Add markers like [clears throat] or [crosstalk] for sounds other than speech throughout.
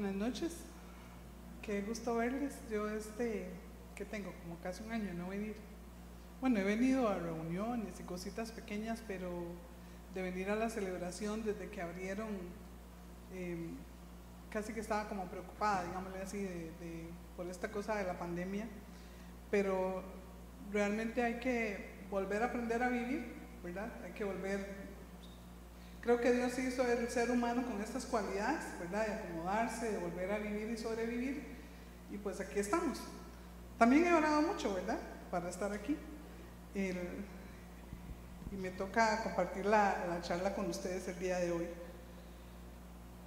Buenas noches, qué gusto verles. Yo este, que tengo como casi un año no venir. Bueno, he venido a reuniones y cositas pequeñas, pero de venir a la celebración desde que abrieron, em, casi que estaba como preocupada, digámosle así, por esta cosa de la pandemia. Pero realmente hay que volver a aprender a vivir, ¿verdad? Hay que volver Creo que Dios hizo el ser humano con estas cualidades, ¿verdad? De acomodarse, de volver a vivir y sobrevivir. Y pues aquí estamos. También he orado mucho, ¿verdad? Para estar aquí. y me toca compartir la, charla con ustedes el día de hoy.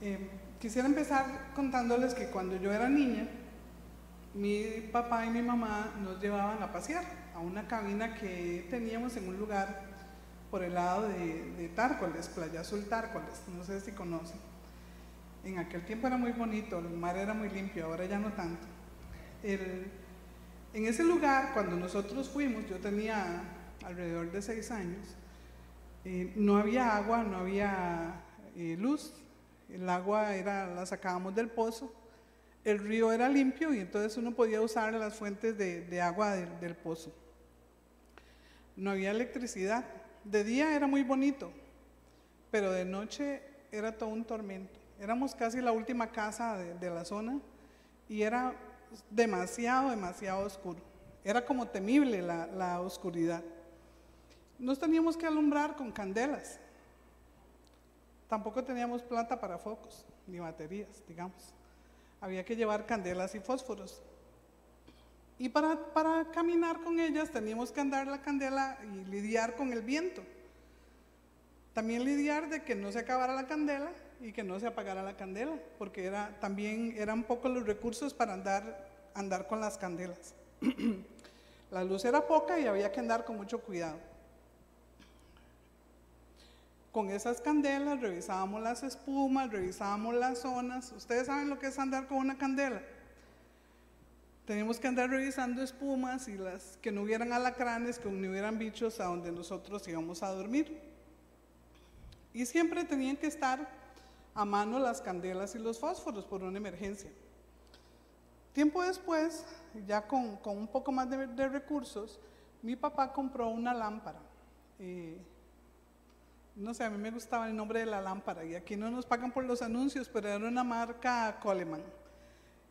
Eh, quisiera empezar contándoles que cuando yo era niña, mi papá y mi mamá nos llevaban a pasear a una cabina que teníamos en un lugar por el lado de, de Tárcoles, Playa Azul Tárcoles, no sé si conocen. En aquel tiempo era muy bonito, el mar era muy limpio, ahora ya no tanto. en ese lugar, cuando nosotros fuimos, yo tenía alrededor de seis años, eh, no había agua, no había eh, luz, el agua era, la sacábamos del pozo, el río era limpio y entonces uno podía usar las fuentes de, agua del pozo. No había electricidad, de día era muy bonito, pero de noche era todo un tormento. Éramos casi la última casa de, la zona y era demasiado, demasiado oscuro. Era como temible la, la oscuridad. Nos teníamos que alumbrar con candelas. Tampoco teníamos plata para focos, ni baterías, digamos. Había que llevar candelas y fósforos. Y para, para caminar con ellas teníamos que andar la candela y lidiar con el viento. También lidiar de que no se acabara la candela y que no se apagara la candela, porque era, también eran pocos los recursos para andar, andar con las candelas. [clears throat] la luz era poca y había que andar con mucho cuidado. Con esas candelas revisábamos las espumas, revisábamos las zonas. ¿Ustedes saben lo que es andar con una candela? Teníamos que andar revisando espumas y las que no hubieran alacranes, que no hubieran bichos a donde nosotros íbamos a dormir. Y siempre tenían que estar a mano las candelas y los fósforos por una emergencia. Tiempo después, ya con, un poco más de, recursos, mi papá compró una lámpara. Eh, no sé, a mí me gustaba el nombre de la lámpara y aquí no nos pagan por los anuncios, pero era una marca Coleman.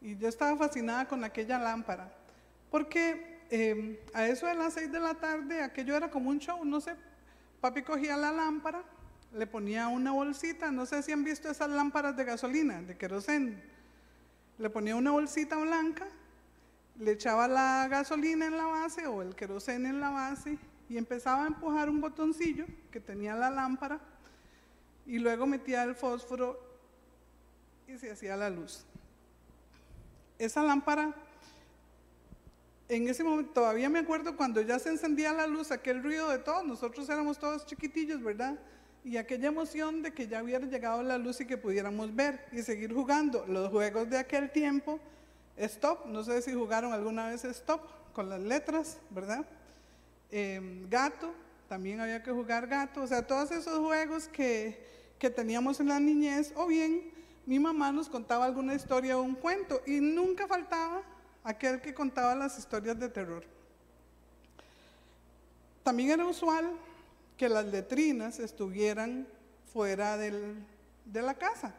Y yo estaba fascinada con aquella lámpara, porque em, a eso de las seis de la tarde, aquello era como un show, no sé, papi cogía la lámpara, le ponía una bolsita, no sé si han visto esas lámparas de gasolina, de querosén, le ponía una bolsita blanca, le echaba la gasolina en la base o el querosén en la base y empezaba a empujar un botoncillo que tenía la lámpara y luego metía el fósforo y se hacía la luz esa lámpara, en ese momento, todavía me acuerdo cuando ya se encendía la luz, aquel ruido de todos, nosotros éramos todos chiquitillos, ¿verdad? Y aquella emoción de que ya hubiera llegado la luz y que pudiéramos ver y seguir jugando los juegos de aquel tiempo. Stop, no sé si jugaron alguna vez Stop con las letras, ¿verdad? Em, gato, también había que jugar gato, o sea, todos esos juegos que, que teníamos en la niñez, o bien mi mamá nos contaba alguna historia o un cuento y nunca faltaba aquel que contaba las historias de terror. También era usual que las letrinas estuvieran fuera de la casa,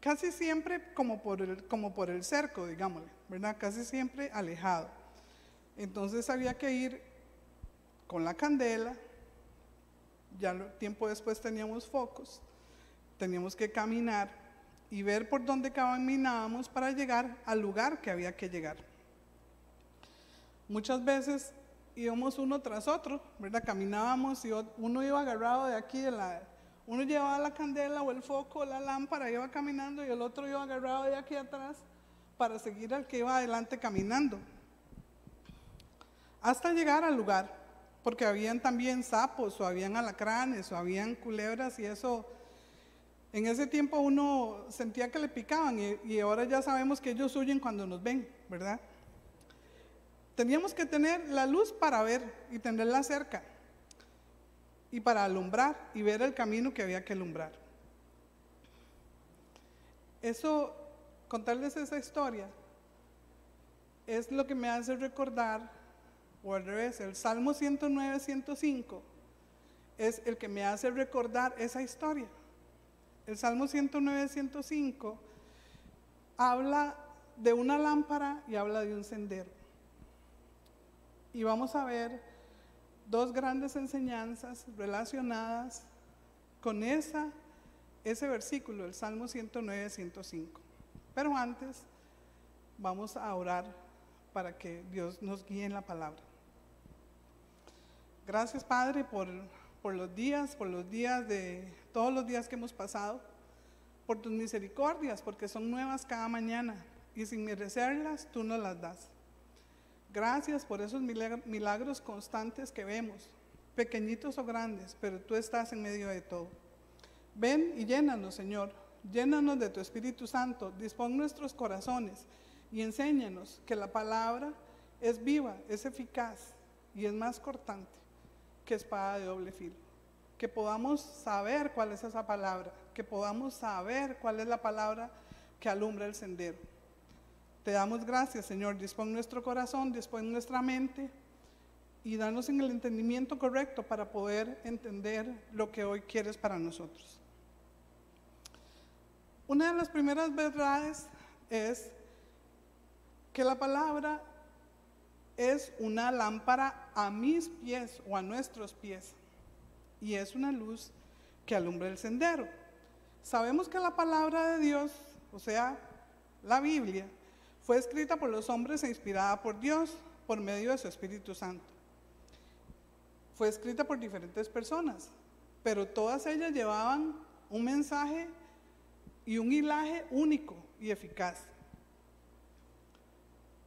casi siempre como por, el, como por el cerco, digámosle, ¿verdad? Casi siempre alejado. Entonces había que ir con la candela, ya tiempo después teníamos focos, teníamos que caminar y ver por dónde caminábamos para llegar al lugar que había que llegar. Muchas veces íbamos uno tras otro, ¿verdad? Caminábamos y uno iba agarrado de aquí, de la, uno llevaba la candela o el foco la lámpara, iba caminando y el otro iba agarrado de aquí atrás para seguir al que iba adelante caminando. Hasta llegar al lugar, porque habían también sapos o habían alacranes o habían culebras y eso en ese tiempo uno sentía que le picaban y, ahora ya sabemos que ellos huyen cuando nos ven, ¿verdad? Teníamos que tener la luz para ver y tenerla cerca y para alumbrar y ver el camino que había que alumbrar. Eso contarles esa historia es lo que me hace recordar, o al revés, el Salmo 109, 105 es el que me hace recordar esa historia. El Salmo 109, 105 habla de una lámpara y habla de un sendero. Y vamos a ver dos grandes enseñanzas relacionadas con ese versículo, el Salmo 109, 105. Pero antes vamos a orar para que Dios nos guíe en la palabra. Gracias Padre por, por los días, por los días de todos los días que hemos pasado, por tus misericordias, porque son nuevas cada mañana y sin merecerlas tú nos las das. Gracias por esos milagros constantes que vemos, pequeñitos o grandes, pero tú estás en medio de todo. Ven y llénanos, Señor, llénanos de tu Espíritu Santo, dispón nuestros corazones y enséñanos que la palabra es viva, es eficaz y es más cortante que espada de doble filo. Que podamos saber cuál es esa palabra, que podamos saber cuál es la palabra que alumbra el sendero. Te damos gracias, Señor. Dispón nuestro corazón, dispón nuestra mente y danos en el entendimiento correcto para poder entender lo que hoy quieres para nosotros. Una de las primeras verdades es que la palabra es una lámpara a mis pies o a nuestros pies y es una luz que alumbra el sendero. Sabemos que la palabra de Dios, o sea, la Biblia, fue escrita por los hombres e inspirada por Dios por medio de su Espíritu Santo. Fue escrita por diferentes personas, pero todas ellas llevaban un mensaje y un hilaje único y eficaz.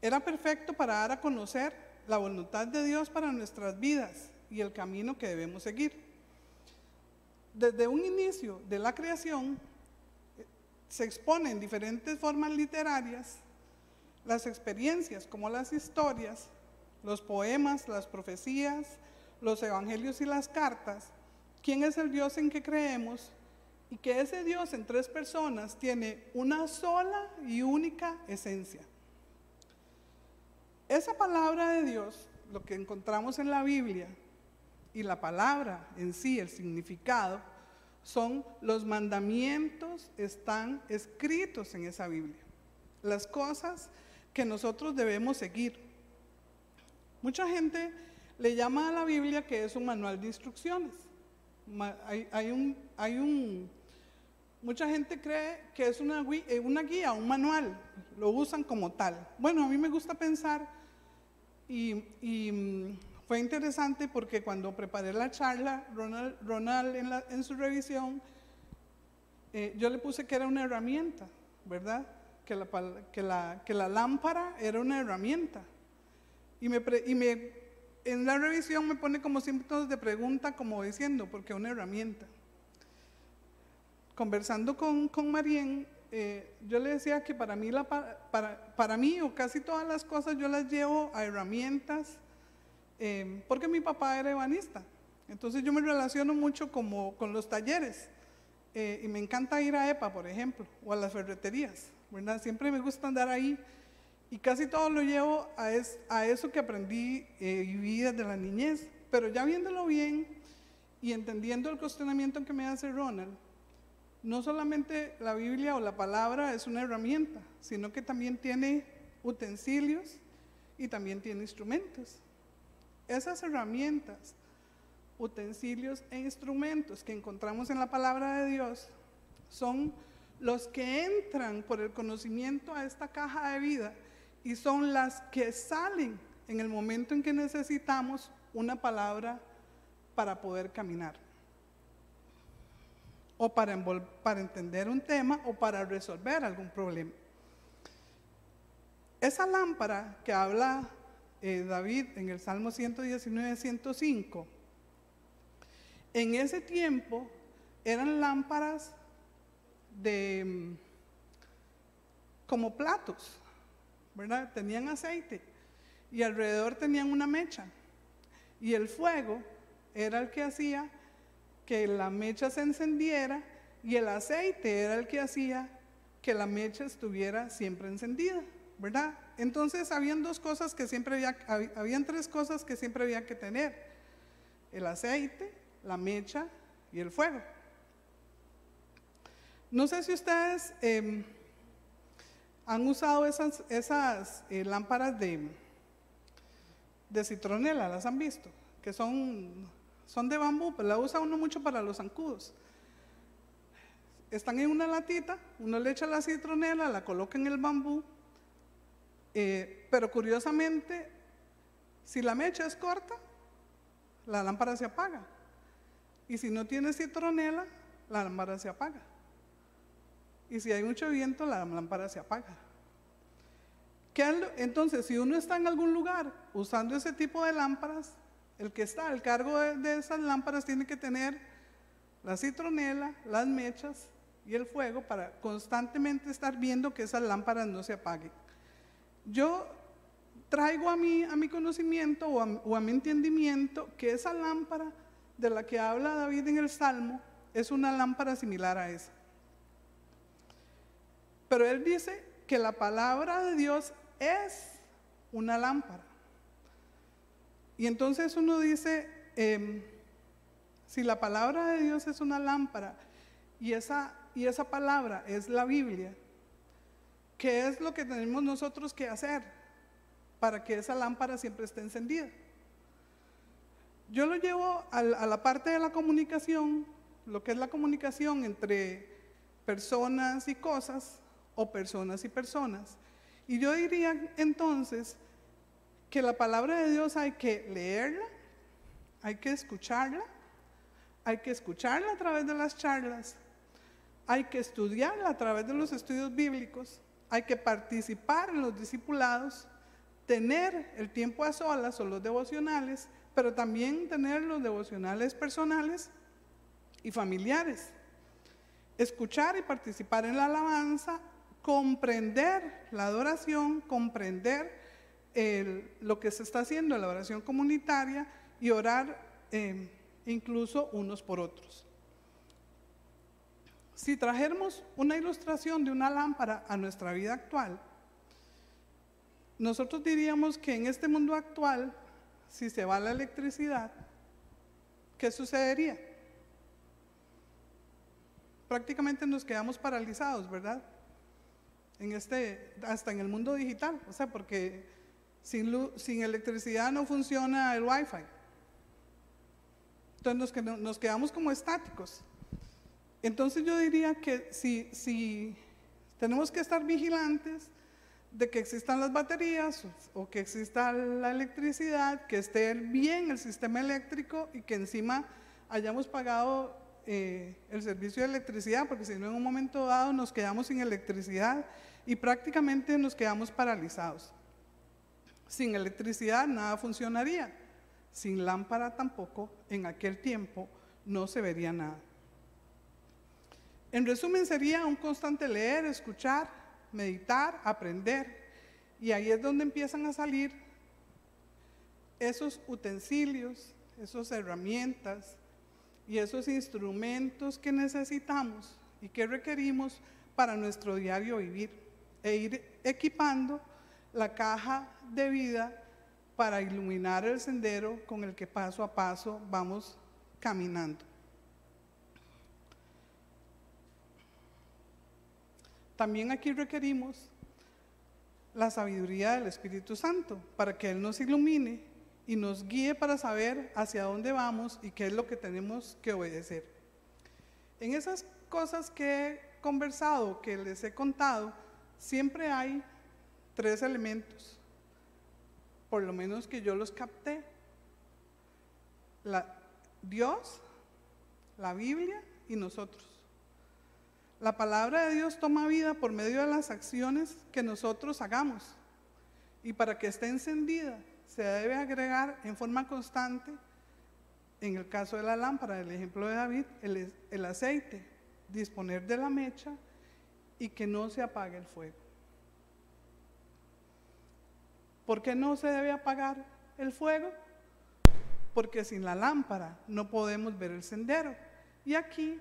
Era perfecto para dar a conocer la voluntad de Dios para nuestras vidas y el camino que debemos seguir. Desde un inicio de la creación se exponen diferentes formas literarias las experiencias como las historias, los poemas, las profecías, los evangelios y las cartas, quién es el Dios en que creemos y que ese Dios en tres personas tiene una sola y única esencia. Esa palabra de Dios, lo que encontramos en la Biblia, y la palabra en sí, el significado, son los mandamientos, están escritos en esa Biblia. Las cosas que nosotros debemos seguir. Mucha gente le llama a la Biblia que es un manual de instrucciones. Hay, un, hay un, mucha gente cree que es una, eh, una guía, un manual, lo usan como tal. Bueno, a mí me gusta pensar y, mm, fue interesante porque cuando preparé la charla, Ronald, en, su revisión, eh, yo le puse que era una herramienta, ¿verdad? que la, lámpara era una herramienta. Y, en la revisión me pone como signos de pregunta, como diciendo, porque una herramienta. Conversando con, con Marien, eh, yo le decía que para mí o casi todas las cosas yo las llevo a herramientas, eh, porque mi papá era ebanista. Entonces yo me relaciono mucho como, con los talleres. Eh, y me encanta ir a EPA, por ejemplo, o a las ferreterías. Siempre me gusta andar ahí y casi todo lo llevo a, a eso que aprendí eh, y vi desde la niñez, pero ya viéndolo bien y entendiendo el cuestionamiento que me hace Ronald, no solamente la Biblia o la palabra es una herramienta, sino que también tiene utensilios y también tiene instrumentos. Esas herramientas, utensilios e instrumentos que encontramos en la palabra de Dios son los que entran por el conocimiento a esta caja de vida y son las que salen en el momento en que necesitamos una palabra para poder caminar. O para, entender un tema o para resolver algún problema. Esa lámpara que habla eh, David en el Salmo 119, 105, en ese tiempo eran lámparas de mm, como platos, ¿verdad? Tenían aceite y alrededor tenían una mecha. Y el fuego era el que hacía que la mecha se encendiera y el aceite era el que hacía que la mecha estuviera siempre encendida, ¿verdad? Entonces habían dos cosas que siempre había, habían tres cosas que siempre había que tener, el aceite, la mecha y el fuego. No sé si ustedes em, han usado esas, eh, lámparas de, de citronela, las han visto, que son, son de bambú, pero la usa uno mucho para los zancudos. Están en una latita, uno le echa la citronela, la coloca en el bambú, eh, pero curiosamente, si la mecha es corta, la lámpara se apaga. Y si no tiene citronela, la lámpara se apaga. Y si hay mucho viento, la lámpara se apaga. Entonces, si uno está en algún lugar usando ese tipo de lámparas, el que está al cargo de, esas lámparas tiene que tener la citronela, las mechas y el fuego para constantemente estar viendo que esas lámparas no se apaguen. Yo traigo a mi, a mi conocimiento o a, mi entendimiento que esa lámpara de la que habla David en el Salmo es una lámpara similar a esa. Pero él dice que la palabra de Dios es una lámpara. Y entonces uno dice, em, si la palabra de Dios es una lámpara y esa, y esa palabra es la Biblia, ¿qué es lo que tenemos nosotros que hacer para que esa lámpara siempre esté encendida? Yo lo llevo a la parte de la comunicación, lo que es la comunicación entre personas y cosas, o personas y personas. Y yo diría entonces que la palabra de Dios hay que leerla, hay que escucharla, hay que escucharla a través de las charlas, hay que estudiarla a través de los estudios bíblicos, hay que participar en los discipulados, tener el tiempo a solas o los devocionales, pero también tener los devocionales personales y familiares. Escuchar y participar en la alabanza comprender la adoración, comprender lo que se está haciendo en la oración comunitaria y orar em, incluso unos por otros. Si trajéramos una ilustración de una lámpara a nuestra vida actual, nosotros diríamos que en este mundo actual, si se va la electricidad, ¿qué sucedería? Prácticamente nos quedamos paralizados, ¿verdad? en este, hasta en el mundo digital, o sea, porque sin, sin electricidad no funciona el wifi. Entonces nos quedamos como estáticos. Entonces yo diría que si, tenemos que estar vigilantes de que existan las baterías o que exista la electricidad, que esté bien el sistema eléctrico y que encima hayamos pagado eh, el servicio de electricidad, porque si no en un momento dado nos quedamos sin electricidad y prácticamente nos quedamos paralizados. Sin electricidad nada funcionaría, sin lámpara tampoco, en aquel tiempo no se vería nada. En resumen sería un constante leer, escuchar, meditar, aprender, y ahí es donde empiezan a salir esos utensilios, esas herramientas, y esos instrumentos que necesitamos y que requerimos para nuestro diario vivir e ir equipando la caja de vida para iluminar el sendero con el que paso a paso vamos caminando. También aquí requerimos la sabiduría del Espíritu Santo para que Él nos ilumine y nos guíe para saber hacia dónde vamos y qué es lo que tenemos que obedecer. En esas cosas que he conversado, que les he contado, siempre hay tres elementos, por lo menos que yo los capté. Dios, la Biblia y nosotros. La palabra de Dios toma vida por medio de las acciones que nosotros hagamos. Y para que esté encendida, se debe agregar en forma constante, en el caso de la lámpara, el ejemplo de David, el, aceite, disponer de la mecha y que no se apague el fuego. ¿Por qué no se debe apagar el fuego? Porque sin la lámpara no podemos ver el sendero. Y aquí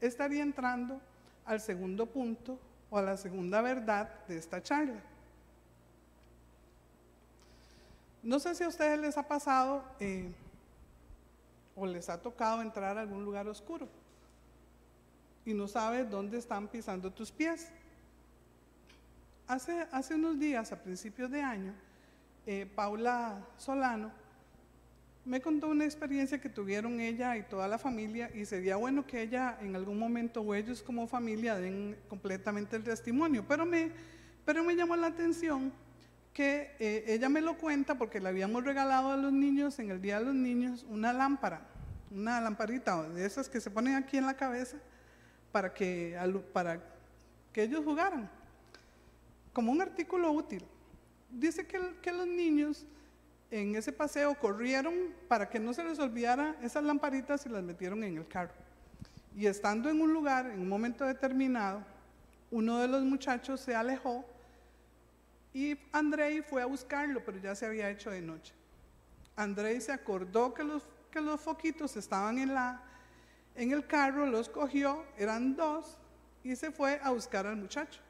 estaría entrando al segundo punto o a la segunda verdad de esta charla. No sé si a ustedes les ha pasado eh, o les ha tocado entrar a algún lugar oscuro y no sabes dónde están pisando tus pies. Hace, hace unos días, a principios de año, eh, Paula Solano me contó una experiencia que tuvieron ella y toda la familia y sería bueno que ella en algún momento o ellos como familia den completamente el testimonio, pero me, pero me llamó la atención que eh, ella me lo cuenta porque le habíamos regalado a los niños en el Día de los Niños una lámpara, una lamparita de esas que se ponen aquí en la cabeza para que, para que ellos jugaran, como un artículo útil. Dice que, que los niños en ese paseo corrieron para que no se les olvidara esas lamparitas y las metieron en el carro. Y estando en un lugar, en un momento determinado, uno de los muchachos se alejó y Andrei fue a buscarlo, pero ya se había hecho de noche. Andrei se acordó que los, que los foquitos estaban en, la, en el carro, los cogió, eran dos, y se fue a buscar al muchacho.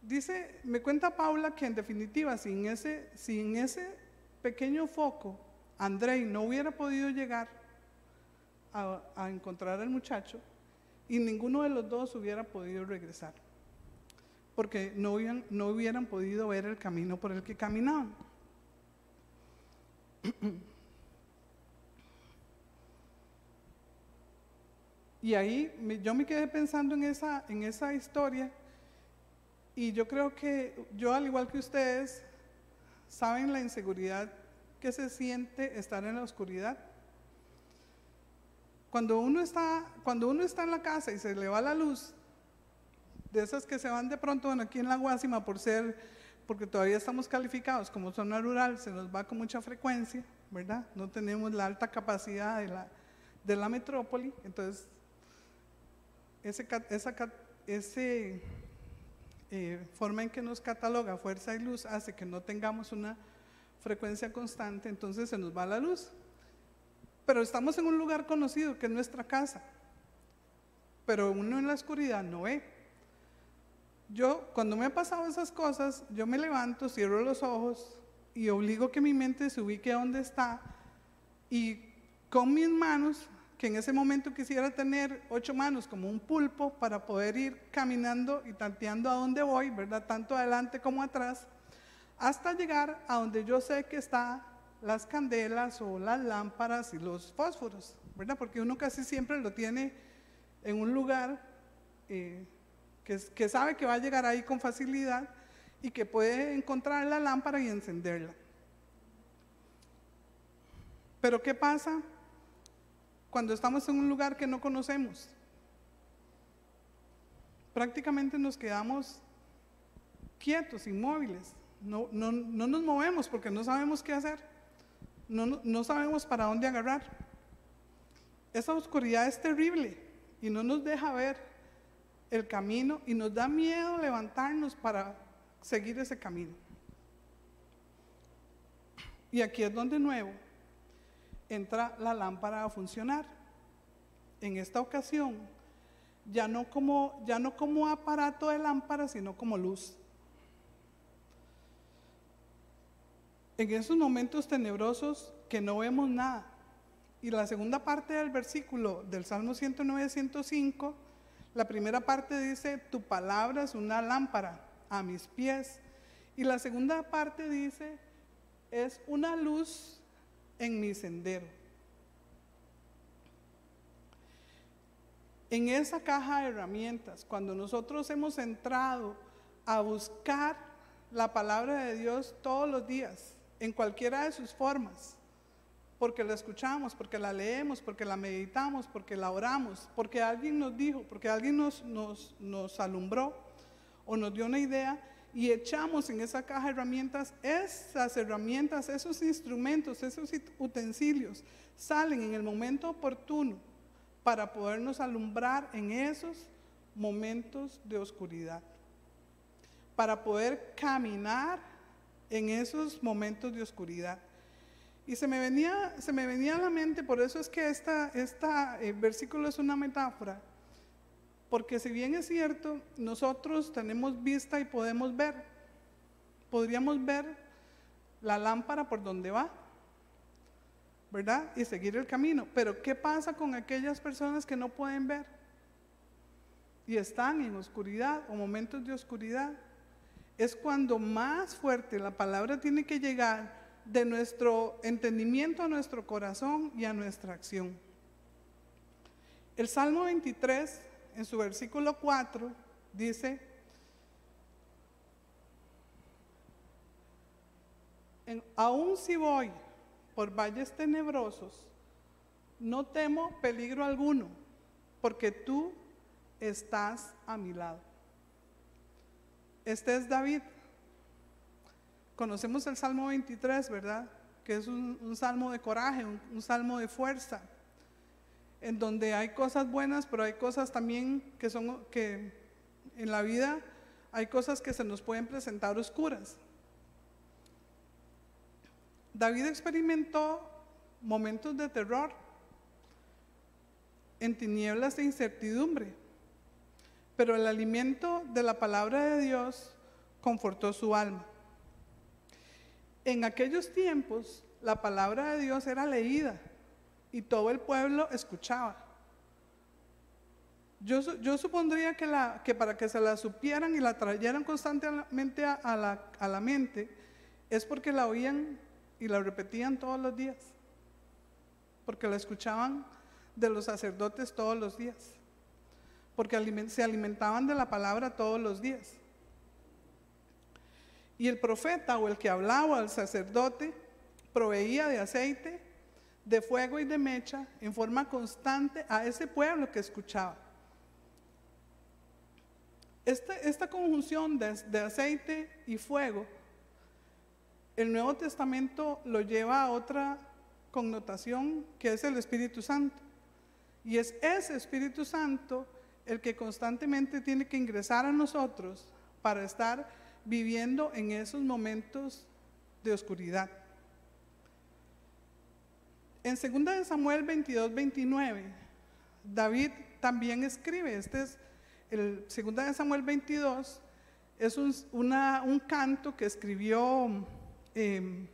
Dice, me cuenta Paula que en definitiva, sin ese, sin ese pequeño foco, Andrei no hubiera podido llegar a, encontrar al muchacho y ninguno de los dos hubiera podido regresar, porque no hubieran, no hubieran podido ver el camino por el que caminaban. Y ahí yo me quedé pensando en esa, en esa historia y yo creo que yo, al igual que ustedes, ¿Saben la inseguridad que se siente estar en la oscuridad? Cuando uno está, cuando uno está en la casa y se le va la luz, de esas que se van de pronto, bueno, aquí en la Guásima, por ser, porque todavía estamos calificados como zona rural, se nos va con mucha frecuencia, ¿verdad? No tenemos la alta capacidad de la, de la metrópoli, entonces ese, ese eh, forma en que nos cataloga fuerza y luz hace que no tengamos una frecuencia constante, entonces se nos va la luz. Pero estamos en un lugar conocido que es nuestra casa, pero uno en la oscuridad no ve. Yo, cuando me han pasado esas cosas, yo me levanto, cierro los ojos y obligo que mi mente se ubique donde está y con mis manos que en ese momento quisiera tener ocho manos como un pulpo para poder ir caminando y tanteando a dónde voy, ¿verdad? Tanto adelante como atrás, hasta llegar a donde yo sé que están las candelas o las lámparas y los fósforos, ¿verdad? Porque uno casi siempre lo tiene en un lugar eh, que, que sabe que va a llegar ahí con facilidad y que puede encontrar la lámpara y encenderla. Pero ¿qué pasa cuando estamos en un lugar que no conocemos. Prácticamente nos quedamos quietos, inmóviles. No, no, no nos movemos porque no sabemos qué hacer. No, no sabemos para dónde agarrar. Esa oscuridad es terrible y no nos deja ver el camino y nos da miedo levantarnos para seguir ese camino. Y aquí es donde nuevo entra la lámpara a funcionar. En esta ocasión, ya no como, ya no como aparato de lámpara, sino como luz. En esos momentos tenebrosos que no vemos nada. Y la segunda parte del versículo del Salmo 109, 105, la primera parte dice, tu palabra es una lámpara a mis pies. Y la segunda parte dice, es una luz en mi sendero. En esa caja de herramientas, cuando nosotros hemos entrado a buscar la palabra de Dios todos los días, en cualquiera de sus formas, porque la escuchamos, porque la leemos, porque la meditamos, porque la oramos, porque alguien nos dijo, porque alguien nos, nos, nos alumbró o nos dio una idea, y echamos en esa caja herramientas, esas herramientas, esos instrumentos, esos utensilios salen en el momento oportuno para podernos alumbrar en esos momentos de oscuridad, para poder caminar en esos momentos de oscuridad. Y se me venía, se me venía a la mente, por eso es que este esta, eh, versículo es una metáfora, Porque si bien es cierto, nosotros tenemos vista y podemos ver, podríamos ver la lámpara por donde va, ¿verdad? Y seguir el camino. Pero ¿qué pasa con aquellas personas que no pueden ver? Y están en oscuridad o momentos de oscuridad. Es cuando más fuerte la palabra tiene que llegar de nuestro entendimiento a nuestro corazón y a nuestra acción. El Salmo 23, en su versículo 4, dice, aún si voy por valles tenebrosos, no temo peligro alguno, porque tú estás a mi lado. Este es David. Conocemos el Salmo 23, ¿verdad? Que es un, salmo de coraje, un, salmo de fuerza, en donde hay cosas buenas, pero hay cosas también que son que en la vida hay cosas que se nos pueden presentar oscuras. David experimentó momentos de terror, en tinieblas de incertidumbre, pero el alimento de la palabra de Dios confortó su alma. En aquellos tiempos la palabra de Dios era leída y todo el pueblo escuchaba. Yo, yo supondría que, la, que, para que se la supieran y la trajeran constantemente a, la, a la mente es porque la oían y la repetían todos los días, porque la escuchaban de los sacerdotes todos los días, porque se alimentaban de la palabra todos los días. Y el profeta o el que hablaba al sacerdote proveía de aceite, de fuego y de mecha en forma constante a ese pueblo que escuchaba. Esta, esta conjunción de aceite y fuego el Nuevo Testamento lo lleva a otra connotación que es el Espíritu Santo. Y es ese Espíritu Santo el que constantemente tiene que ingresar a nosotros para estar viviendo en esos momentos de oscuridad. En 2 Samuel 22, 29, David también escribe, este es el 2 Samuel 22, es un, canto que escribió Em,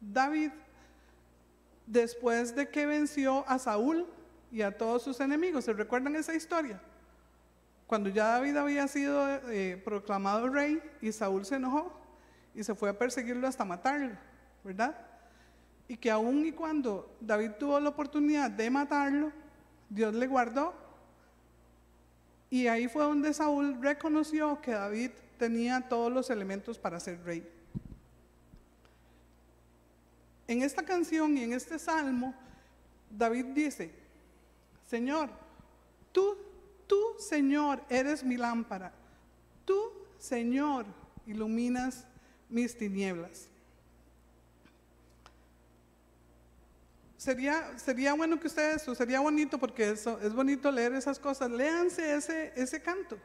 David, después de que venció a Saúl y a todos sus enemigos, ¿se recuerdan esa historia? Cuando ya David había sido eh, proclamado rey y Saúl se enojó y se fue a perseguirlo hasta matarlo, ¿verdad? Y que aún y cuando David tuvo la oportunidad de matarlo, Dios le guardó. Y ahí fue donde Saúl reconoció que David tenía todos los elementos para ser rey en esta canción y en este salmo, David dice, Señor, tú, tú, Señor, eres mi lámpara. Tú, Señor, iluminas mis tinieblas. Sería, sería bueno que ustedes, o sería bonito porque eso, es bonito leer esas cosas, léanse ese, ese canto.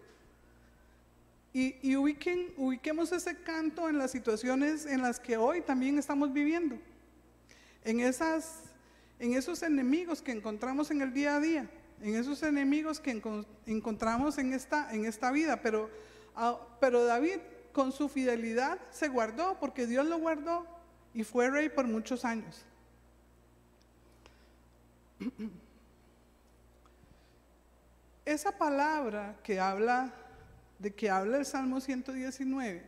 Y, y ubiquen, ubiquemos ese canto en las situaciones en las que hoy también estamos viviendo en, esas, en esos enemigos que encontramos en el día a día, en esos enemigos que encontramos en esta, en esta vida. Pero, ah, pero David con su fidelidad se guardó porque Dios lo guardó y fue rey por muchos años. Esa palabra que habla de que habla el Salmo 119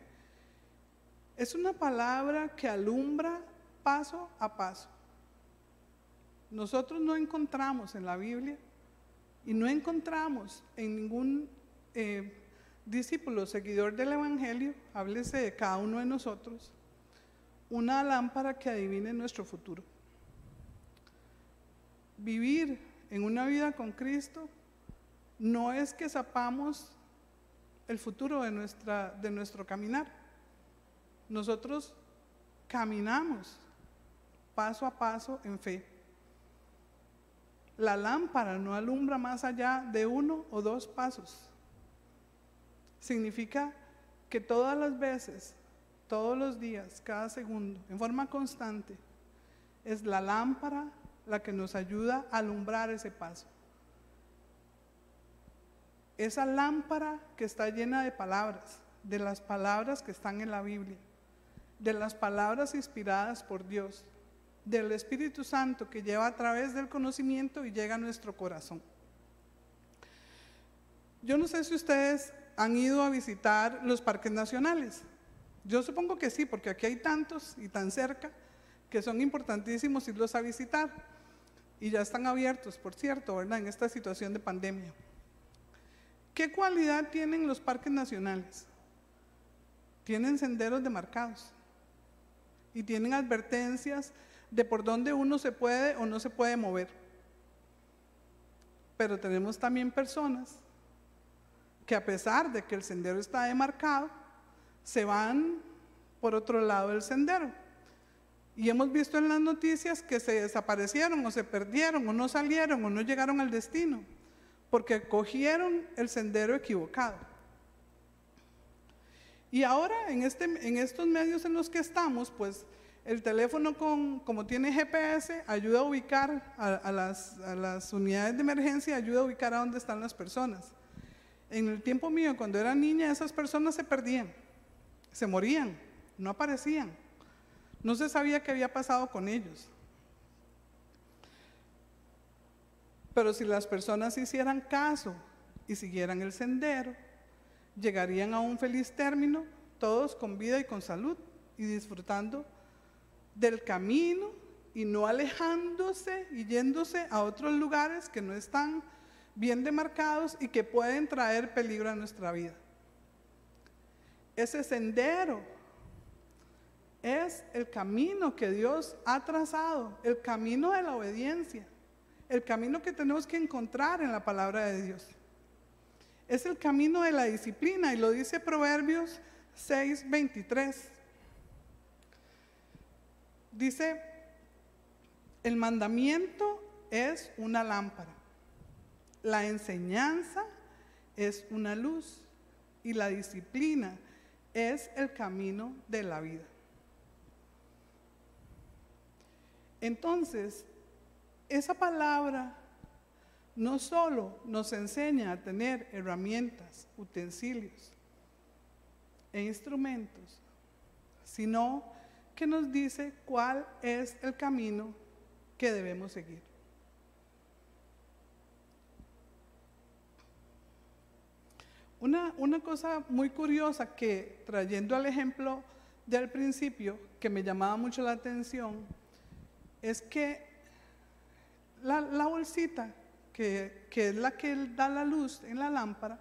es una palabra que alumbra paso a paso. Nosotros no encontramos en la Biblia y no encontramos en ningún eh, discípulo seguidor del Evangelio, háblese de cada uno de nosotros, una lámpara que adivine nuestro futuro. Vivir en una vida con Cristo no es que sepamos el futuro de, nuestra, de nuestro caminar. Nosotros caminamos paso a paso en fe. La lámpara no alumbra más allá de uno o dos pasos. Significa que todas las veces, todos los días, cada segundo, en forma constante, es la lámpara la que nos ayuda a alumbrar ese paso. esa lámpara que está llena de palabras, de las palabras que están en la Biblia, de las palabras inspiradas por Dios, del Espíritu Santo que lleva a través del conocimiento y llega a nuestro corazón. Yo no sé si ustedes han ido a visitar los parques nacionales. Yo supongo que sí, porque aquí hay tantos y tan cerca que son importantísimos irlos a visitar. Y ya están abiertos, por cierto, ¿verdad? En esta situación de pandemia. ¿Qué cualidad tienen los parques nacionales? Tienen senderos demarcados y tienen advertencias de por dónde uno se puede o no se puede mover. Pero tenemos también personas que a pesar de que el sendero está demarcado, se van por otro lado del sendero. Y hemos visto en las noticias que se desaparecieron o se perdieron o no salieron o no llegaron al destino, porque cogieron el sendero equivocado. Y ahora en, este, estos medios en los que estamos, pues el teléfono con, como tiene GPS ayuda a ubicar a, las, a las unidades de emergencia, ayuda a ubicar a dónde están las personas. En el tiempo mío, cuando era niña, esas personas se perdían, se morían, no aparecían. No se sabía qué había pasado con ellos. Pero si las personas hicieran caso y siguieran el sendero, llegarían a un feliz término, todos con vida y con salud y disfrutando del camino y no alejándose y yéndose a otros lugares que no están bien demarcados y que pueden traer peligro a nuestra vida. Ese sendero es el camino que Dios ha trazado, el camino de la obediencia, el camino que tenemos que encontrar en la palabra de Dios. Es el camino de la disciplina y lo dice Proverbios 6:23. Dice, el mandamiento es una lámpara la enseñanza es una luz y la disciplina es el camino de la vida. Entonces, esa palabra no solo nos enseña a tener herramientas, utensilios e instrumentos, sino que nos dice cuál es el camino que debemos seguir. Una, cosa muy curiosa que, trayendo al ejemplo del principio, que me llamaba mucho la atención, es que la, bolsita, que, que, es la que da la luz en la lámpara,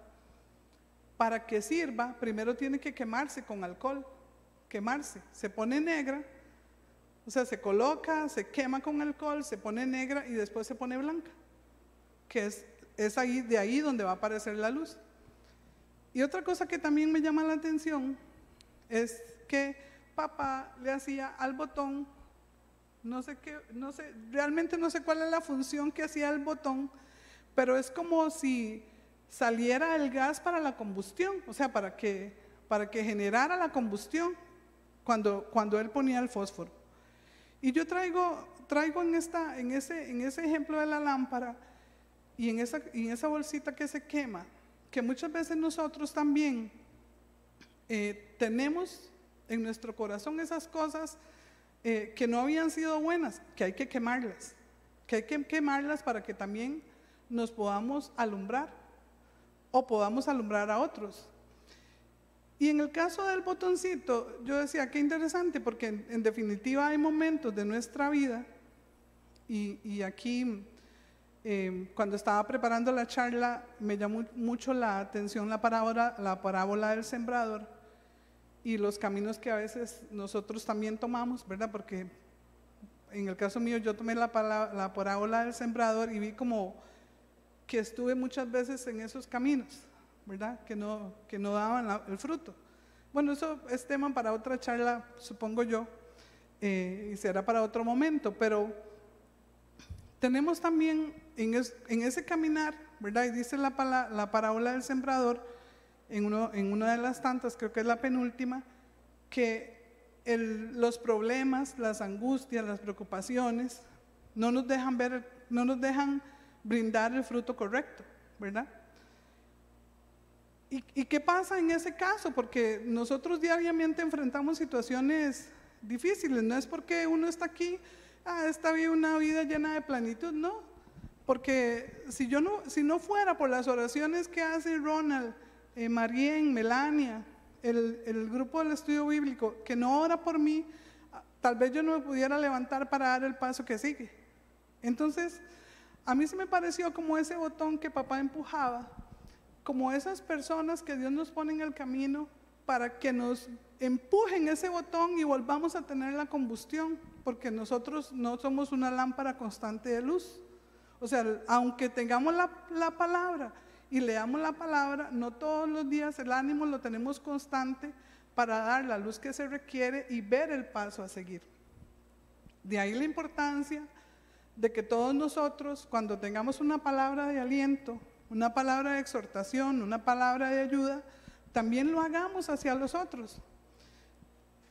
para que sirva, primero tiene que quemarse con alcohol, quemarse, se pone negra, o sea, se coloca, se quema con alcohol, se pone negra y después se pone blanca, que es, es ahí, de ahí donde va a aparecer la luz. Y otra cosa que también me llama la atención es que papá le hacía al botón, no sé qué, no sé, realmente no sé cuál es la función que hacía el botón, pero es como si saliera el gas para la combustión, o sea, para que, para que generara la combustión cuando, cuando él ponía el fósforo. Y yo traigo, traigo en, esta, en, ese, en ese ejemplo de la lámpara y en esa, en esa bolsita que se quema, que muchas veces nosotros también eh, tenemos en nuestro corazón esas cosas eh, que no habían sido buenas, que hay que quemarlas, que hay que quemarlas para que también nos podamos alumbrar o podamos alumbrar a otros. Y en el caso del botoncito, yo decía, qué interesante, porque en, definitiva hay momentos de nuestra vida, y, aquí Em, cuando estaba preparando la charla, me llamó mucho la atención la parábola del sembrador y los caminos que a veces nosotros también tomamos, ¿verdad? Porque en el caso mío yo tomé la, la parábola del sembrador y vi como que estuve muchas veces en esos caminos, ¿verdad? Que no, que no daban el fruto. Bueno, eso es tema para otra charla, supongo yo, eh, y será para otro momento, pero tenemos también en, ese caminar, ¿verdad? Y dice la, la parábola del sembrador, en, uno, en, una de las tantas, creo que es la penúltima, que los problemas, las angustias, las preocupaciones, no nos dejan ver, no nos dejan brindar el fruto correcto, ¿verdad? ¿Y, qué pasa en ese caso? Porque nosotros diariamente enfrentamos situaciones difíciles. No es porque uno está aquí, ah, está bien una vida llena de planitud, no. Porque si yo no, si no fuera por las oraciones que hace Ronald, eh, Melania, el, el, grupo del estudio bíblico, que no ora por mí, ah, tal vez yo no me pudiera levantar para dar el paso que sigue. Entonces, a mí se me pareció como ese botón que papá empujaba como esas personas que Dios nos pone en el camino para que nos empujen ese botón y volvamos a tener la combustión, porque nosotros no somos una lámpara constante de luz. O sea, aunque tengamos la, la palabra y leamos la palabra, no todos los días el ánimo lo tenemos constante para dar la luz que se requiere y ver el paso a seguir. De ahí la importancia de que todos nosotros, cuando tengamos una palabra de aliento, una palabra de exhortación, una palabra de ayuda, también lo hagamos hacia los otros.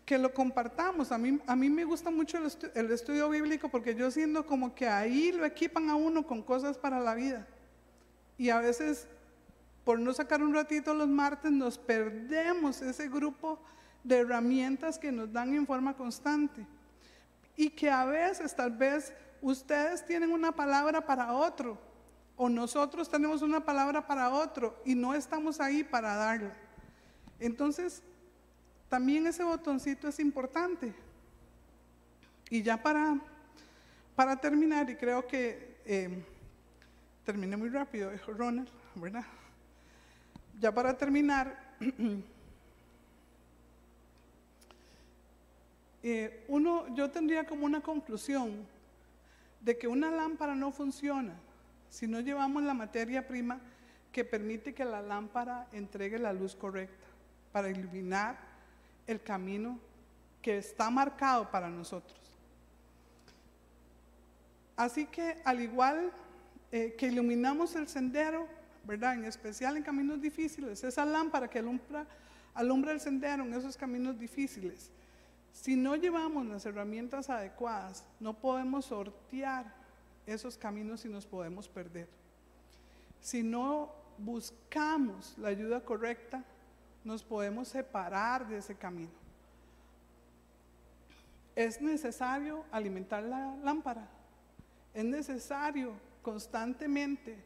Que lo compartamos. A mí, a mí me gusta mucho el, el estudio bíblico porque yo siento como que ahí lo equipan a uno con cosas para la vida. Y a veces, por no sacar un ratito los martes, nos perdemos ese grupo de herramientas que nos dan en forma constante. Y que a veces, tal vez, ustedes tienen una palabra para otro o nosotros tenemos una palabra para otro y no estamos ahí para darla. Entonces, también ese botoncito es importante. Y ya para, para terminar, y creo que eh, terminé muy rápido, Ronald, ¿verdad? Ya para terminar, [clears throat] eh, uno, yo tendría como una conclusión de que una lámpara no funciona si no llevamos la materia prima que permite que la lámpara entregue la luz correcta para iluminar el camino que está marcado para nosotros. Así que al igual eh, que iluminamos el sendero, ¿verdad? En especial en caminos difíciles, esa lámpara que alumbra, alumbra el sendero en esos caminos difíciles, si no llevamos las herramientas adecuadas, no podemos sortear esos caminos y nos podemos perder. Si no buscamos la ayuda correcta, nos podemos separar de ese camino. Es necesario alimentar la lámpara. Es necesario constantemente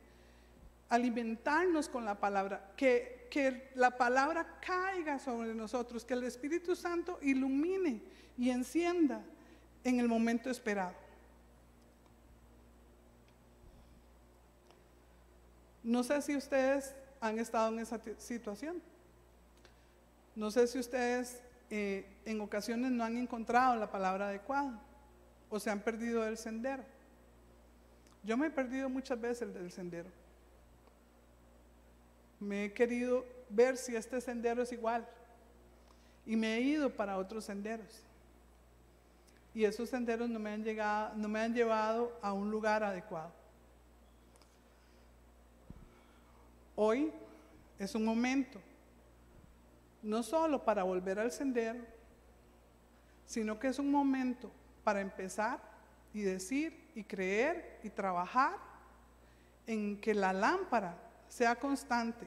alimentarnos con la palabra, que, que la palabra caiga sobre nosotros, que el Espíritu Santo ilumine y encienda en el momento esperado. No sé si ustedes han estado en esa situación. No sé si ustedes eh, en ocasiones no han encontrado la palabra adecuada o se han perdido del sendero. Yo me he perdido muchas veces del sendero. Me he querido ver si este sendero es igual y me he ido para otros senderos. Y esos senderos no me han, llegado, no me han llevado a un lugar adecuado. Hoy es un momento, no solo para volver al sendero, sino que es un momento para empezar y decir y creer y trabajar en que la lámpara sea constante,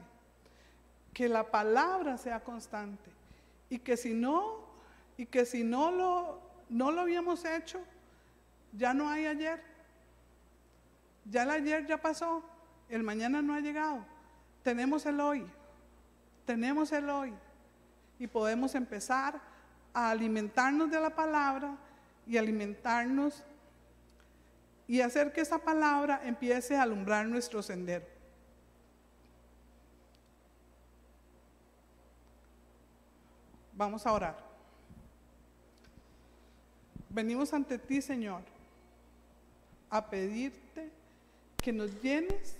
que la palabra sea constante y que si no y que si no lo no lo habíamos hecho, ya no hay ayer. Ya el ayer ya pasó, el mañana no ha llegado. Tenemos el hoy, tenemos el hoy y podemos empezar a alimentarnos de la palabra y alimentarnos y hacer que esa palabra empiece a alumbrar nuestro sendero. Vamos a orar. Venimos ante ti, Señor, a pedirte que nos llenes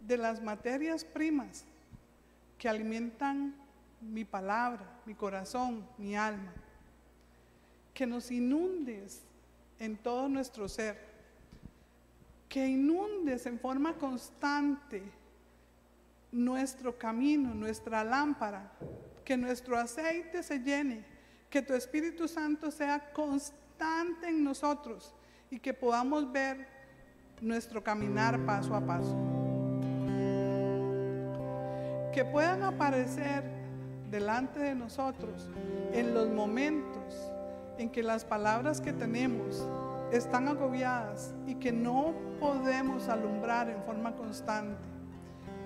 de las materias primas que alimentan mi palabra, mi corazón, mi alma. Que nos inundes en todo nuestro ser. Que inundes en forma constante nuestro camino, nuestra lámpara. Que nuestro aceite se llene. Que tu Espíritu Santo sea constante en nosotros y que podamos ver nuestro caminar paso a paso. que puedan aparecer delante de nosotros en los momentos en que las palabras que tenemos están agobiadas y que no podemos alumbrar en forma constante.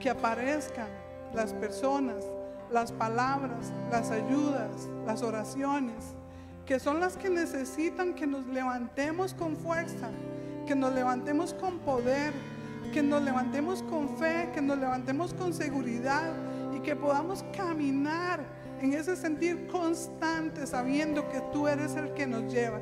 Que aparezcan las personas, las palabras, las ayudas, las oraciones, que son las que necesitan que nos levantemos con fuerza, que nos levantemos con poder, que nos levantemos con fe, que nos levantemos con seguridad y que podamos caminar en ese sentir constante sabiendo que tú eres el que nos lleva.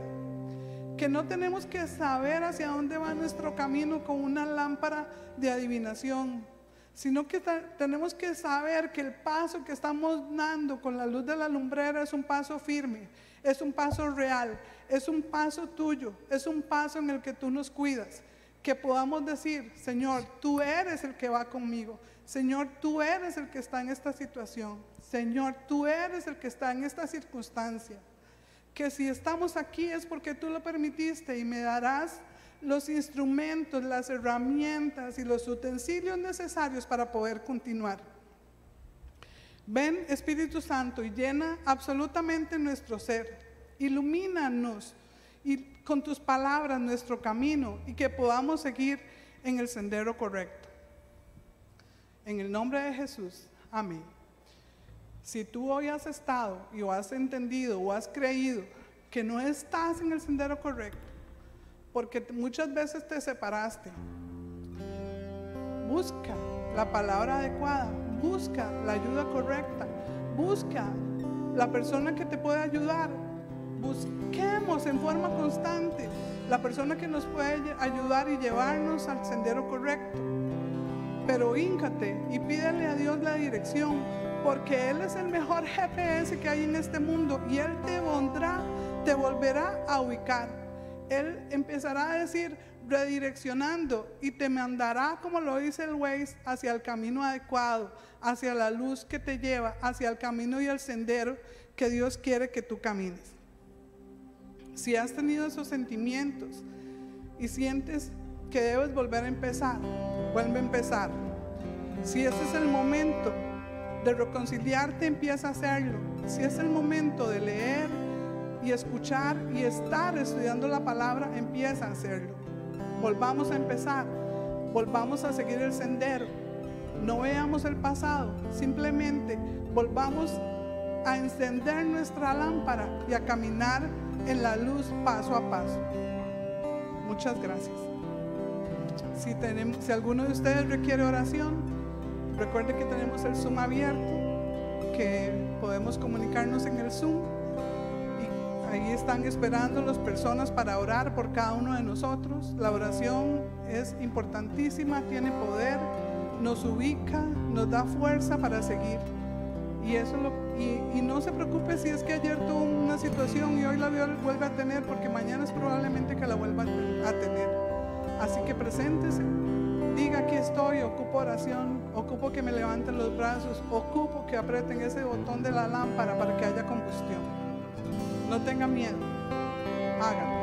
Que no tenemos que saber hacia dónde va nuestro camino con una lámpara de adivinación, sino que tenemos que saber que el paso que estamos dando con la luz de la lumbrera es un paso firme, es un paso real, es un paso tuyo, es un paso en el que tú nos cuidas. Que podamos decir, Señor, tú eres el que va conmigo. Señor, tú eres el que está en esta situación. Señor, tú eres el que está en esta circunstancia. Que si estamos aquí es porque tú lo permitiste y me darás los instrumentos, las herramientas y los utensilios necesarios para poder continuar. Ven, Espíritu Santo, y llena absolutamente nuestro ser. Ilumínanos y con tus palabras nuestro camino y que podamos seguir en el sendero correcto. En el nombre de Jesús, amén. Si tú hoy has estado y o has entendido o has creído que no estás en el sendero correcto, porque muchas veces te separaste, busca la palabra adecuada, busca la ayuda correcta, busca la persona que te puede ayudar. Busquemos en forma constante la persona que nos puede ayudar y llevarnos al sendero correcto. Pero híncate y pídele a Dios la dirección, porque Él es el mejor GPS que hay en este mundo y Él te pondrá, te volverá a ubicar. Él empezará a decir, redireccionando y te mandará, como lo dice el Waze, hacia el camino adecuado, hacia la luz que te lleva, hacia el camino y el sendero que Dios quiere que tú camines. Si has tenido esos sentimientos y sientes que debes volver a empezar, vuelve a empezar. Si ese es el momento de reconciliarte, empieza a hacerlo. Si es el momento de leer y escuchar y estar estudiando la palabra, empieza a hacerlo. Volvamos a empezar, volvamos a seguir el sendero. No veamos el pasado, simplemente volvamos a encender nuestra lámpara y a caminar en la luz paso a paso. Muchas gracias. Si, tenemos, si alguno de ustedes requiere oración, recuerde que tenemos el Zoom abierto, que podemos comunicarnos en el Zoom. Y ahí están esperando las personas para orar por cada uno de nosotros. La oración es importantísima, tiene poder, nos ubica, nos da fuerza para seguir. Y eso y, y, no se preocupe si es que ayer tuvo una situación y hoy la vuelve a tener, porque mañana es probablemente que la vuelva a tener. Así que preséntese, diga aquí estoy, ocupo oración, ocupo que me levanten los brazos, ocupo que aprieten ese botón de la lámpara para que haya combustión. No tenga miedo, hágalo.